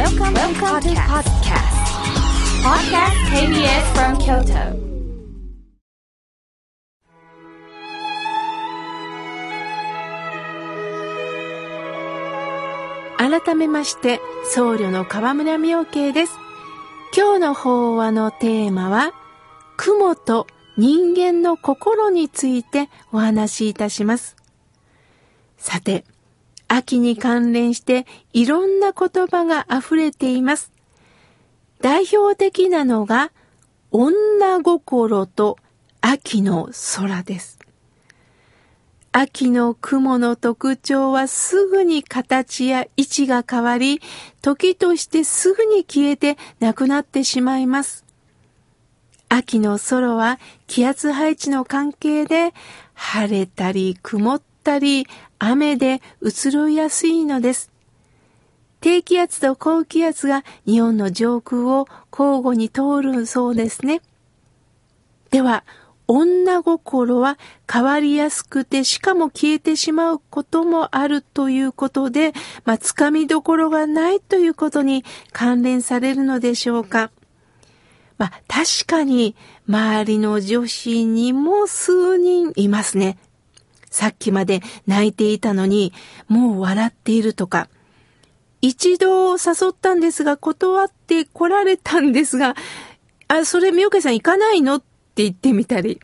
Welcome, Welcome to podcast. Podcast KBS from Kyoto. 改めまして僧侶の河村明慶です今日の法話のテーマは雲と人間の心についてお話しいたしますさて秋に関連していろんな言葉が溢れています代表的なのが女心と秋の空です秋の雲の特徴はすぐに形や位置が変わり、時としてすぐに消えてなくなってしまいます。秋の空は気圧配置の関係で晴れたり曇ったり雨で移ろいやすいのです。低気圧と高気圧が日本の上空を交互に通るそうですね。では、女心は変わりやすくて、しかも消えてしまうこともあるということで、まあ、つかみどころがないということに関連されるのでしょうか。まあ、確かに、周りの女子にも数人いますね。さっきまで泣いていたのに、もう笑っているとか。一度誘ったんですが、断って来られたんですが、あ、それ、みおけさん行かないのって言ってみたり。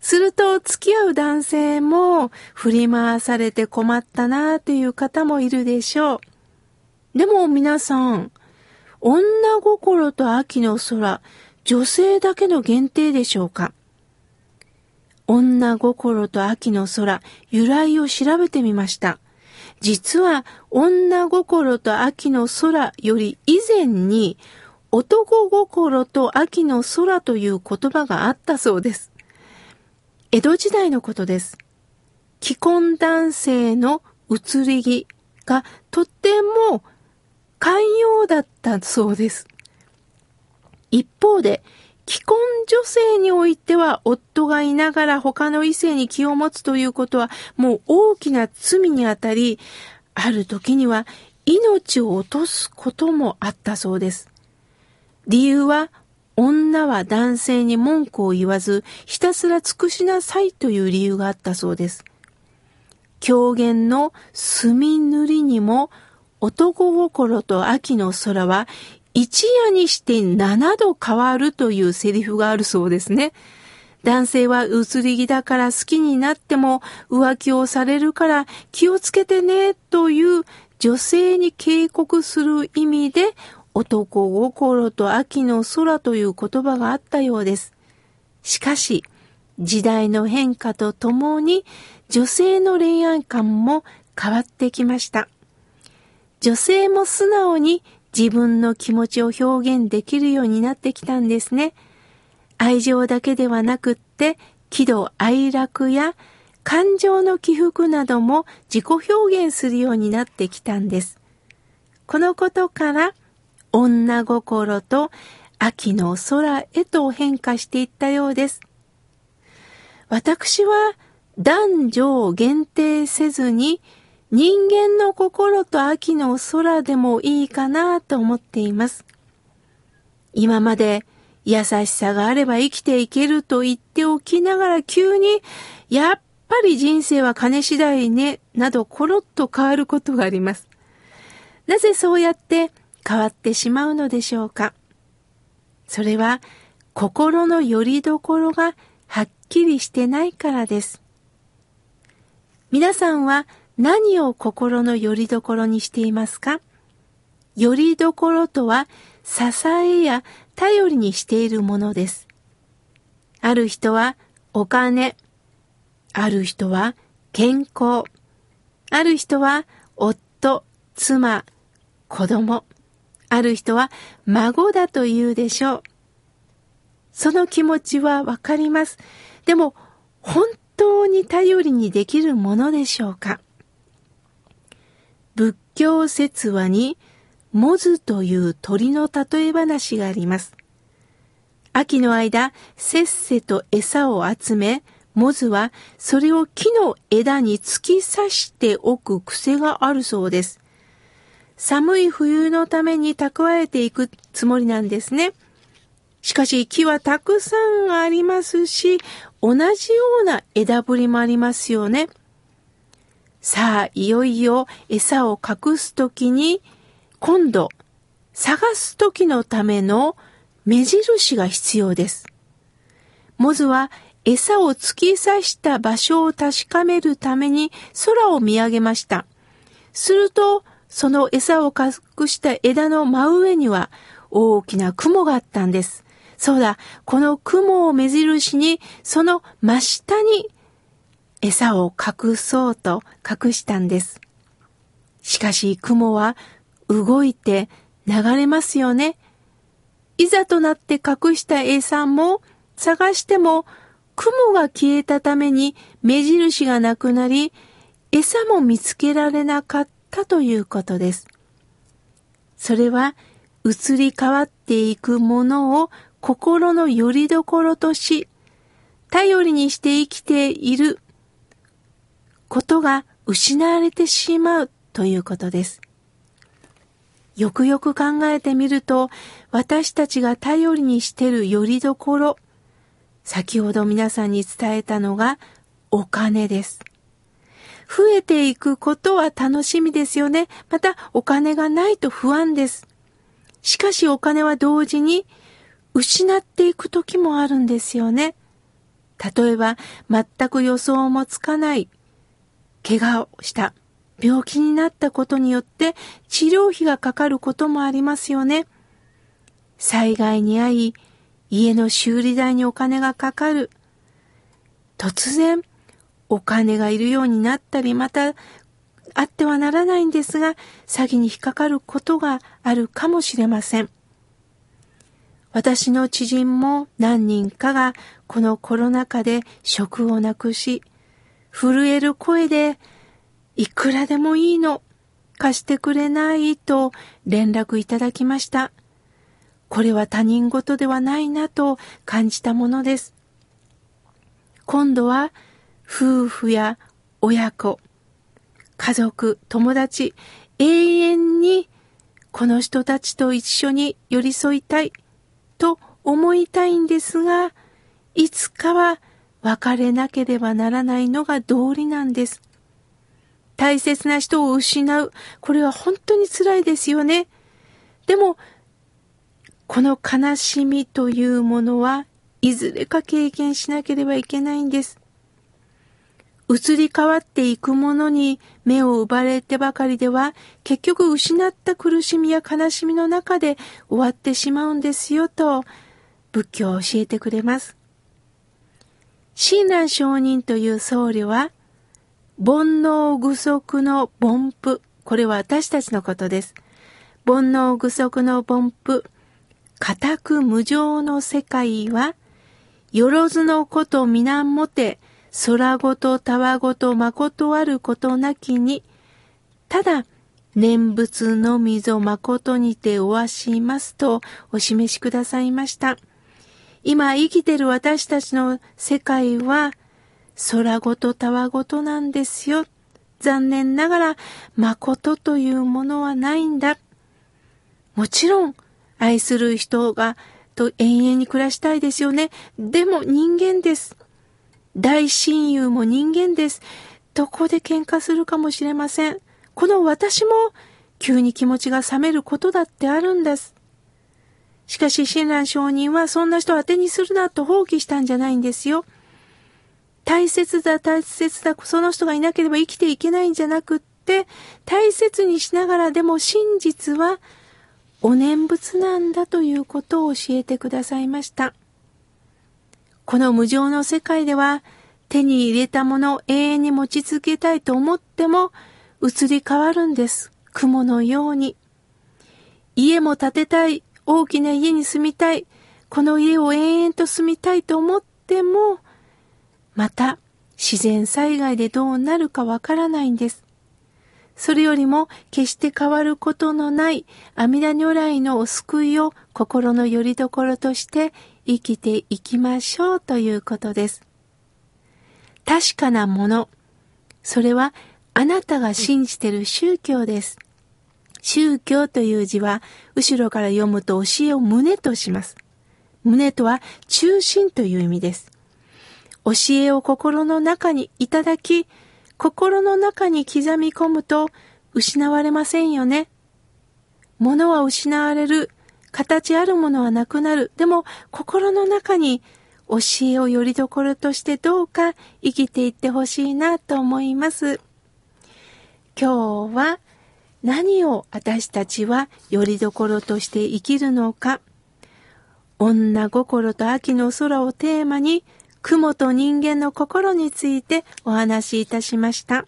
すると付き合う男性も振り回されて困ったなという方もいるでしょう。でも皆さん、女心と秋の空、女性だけの限定でしょうか？女心と秋の空、由来を調べてみました。実は女心と秋の空より以前に男心と秋の空という言葉があったそうです。江戸時代のことです。既婚男性の移り気がとても寛容だったそうです。一方で、既婚女性においては夫がいながら他の異性に気を持つということはもう大きな罪にあたり、ある時には命を落とすこともあったそうです。理由は、女は男性に文句を言わず、ひたすら尽くしなさいという理由があったそうです。狂言の墨塗りにも、男心と秋の空は一夜にして7度変わるというセリフがあるそうですね。男性は移り気だから好きになっても浮気をされるから気をつけてねという女性に警告する意味で男心と秋の空という言葉があったようです。しかし、時代の変化とともに女性の恋愛観も変わってきました。女性も素直に自分の気持ちを表現できるようになってきたんですね。愛情だけではなくって、喜怒哀楽や感情の起伏なども自己表現するようになってきたんです。このことから女心と秋の空へと変化していったようです。私は男女を限定せずに人間の心と秋の空でもいいかなと思っています。今まで優しさがあれば生きていけると言っておきながら急にやっぱり人生は金次第ね、などコロッと変わることがあります。なぜそうやって変わってしまうのでしょうかそれは心の拠り所がはっきりしてないからです。皆さんは何を心の拠り所にしていますか？拠り所とは支えや頼りにしているものです。ある人はお金、ある人は健康、ある人は夫、妻、子供、ある人は孫だと言うでしょう。その気持ちはわかります。でも、本当に頼りにできるものでしょうか？仏教説話に、モズという鳥の例え話があります。秋の間、せっせと餌を集め、モズはそれを木の枝に突き刺しておく癖があるそうです。寒い冬のために蓄えていくつもりなんですね。しかし木はたくさんありますし、同じような枝ぶりもありますよね。さあ、いよいよ餌を隠すときに、今度、探すときのための目印が必要です。モズは餌を突き刺した場所を確かめるために空を見上げました。すると、その餌を隠した枝の真上には大きな雲があったんです。そうだ、この雲を目印に、その真下に餌を隠そうと隠したんです。しかし雲は動いて流れますよね。いざとなって隠した餌も探しても雲が消えたために目印がなくなり、餌も見つけられなかったということです。それは移り変わっていくものを心の拠り所とし、頼りにして生きていることが失われてしまうということです。よくよく考えてみると、私たちが頼りにしてる拠り所、先ほど皆さんに伝えたのがお金です。増えていくことは楽しみですよね。またお金がないと不安です。しかしお金は同時に失っていく時もあるんですよね。例えば、全く予想もつかない、怪我をした、病気になったことによって治療費がかかることもありますよね。災害に遭い、家の修理代にお金がかかる。突然、お金がいるようになったり、また、あってはならないんですが、詐欺に引っかかることがあるかもしれません。私の知人も何人かがこのコロナ禍で職をなくし、震える声で、いくらでもいいの、貸してくれないと連絡いただきました。これは他人事ではないなと感じたものです。今度は夫婦や親子、家族、友達、永遠にこの人たちと一緒に寄り添いたい。と思いたいんですが、いつかは別れなければならないのが道理なんです。大切な人を失う。これは本当に辛いですよね。でも、この悲しみというものはいずれか経験しなければいけないんです。移り変わっていくものに目を奪われてばかりでは、結局失った苦しみや悲しみの中で終わってしまうんですよと、仏教を教えてくれます。親鸞上人という僧侶は、煩悩具足の凡夫。これは私たちのことです。煩悩具足の凡夫。固く無常の世界は、よろずのこと皆もて、空ごとたわごとまことあることなきに、ただ、念仏のみぞ誠にておわしますとお示しくださいました。今生きてる私たちの世界は空ごとたわごとなんですよ。残念ながら誠というものはないんだ。もちろん愛する人がと永遠に暮らしたいですよね。でも人間です。大親友も人間です。どこで喧嘩するかもしれません。この私も急に気持ちが冷めることだってあるんです。しかし、親鸞上人はそんな人を当てにするなと放棄したんじゃないんですよ。大切だ、大切だ、その人がいなければ生きていけないんじゃなくって、大切にしながらでも真実はお念仏なんだということを教えてくださいました。この無常の世界では手に入れたものを永遠に持ち続けたいと思っても移り変わるんです。雲のように。家も建てたい。大きな家に住みたい。この家を永遠と住みたいと思っても、また自然災害でどうなるかわからないんです。それよりも決して変わることのない阿弥陀如来のお救いを心の拠り所として生きていきましょうということです。確かなもの、それはあなたが信じてる宗教です。宗教という字は、後ろから読むと教えを胸とします。胸とは中心という意味です。教えを心の中にいただき、心の中に刻み込むと失われませんよね。物は失われる。形あるものはなくなる。でも心の中に教えをよりどころとしてどうか生きていってほしいなと思います。今日は何を私たちはよりどころとして生きるのか。女心と秋の空をテーマに雲と人間の心についてお話しいたしました。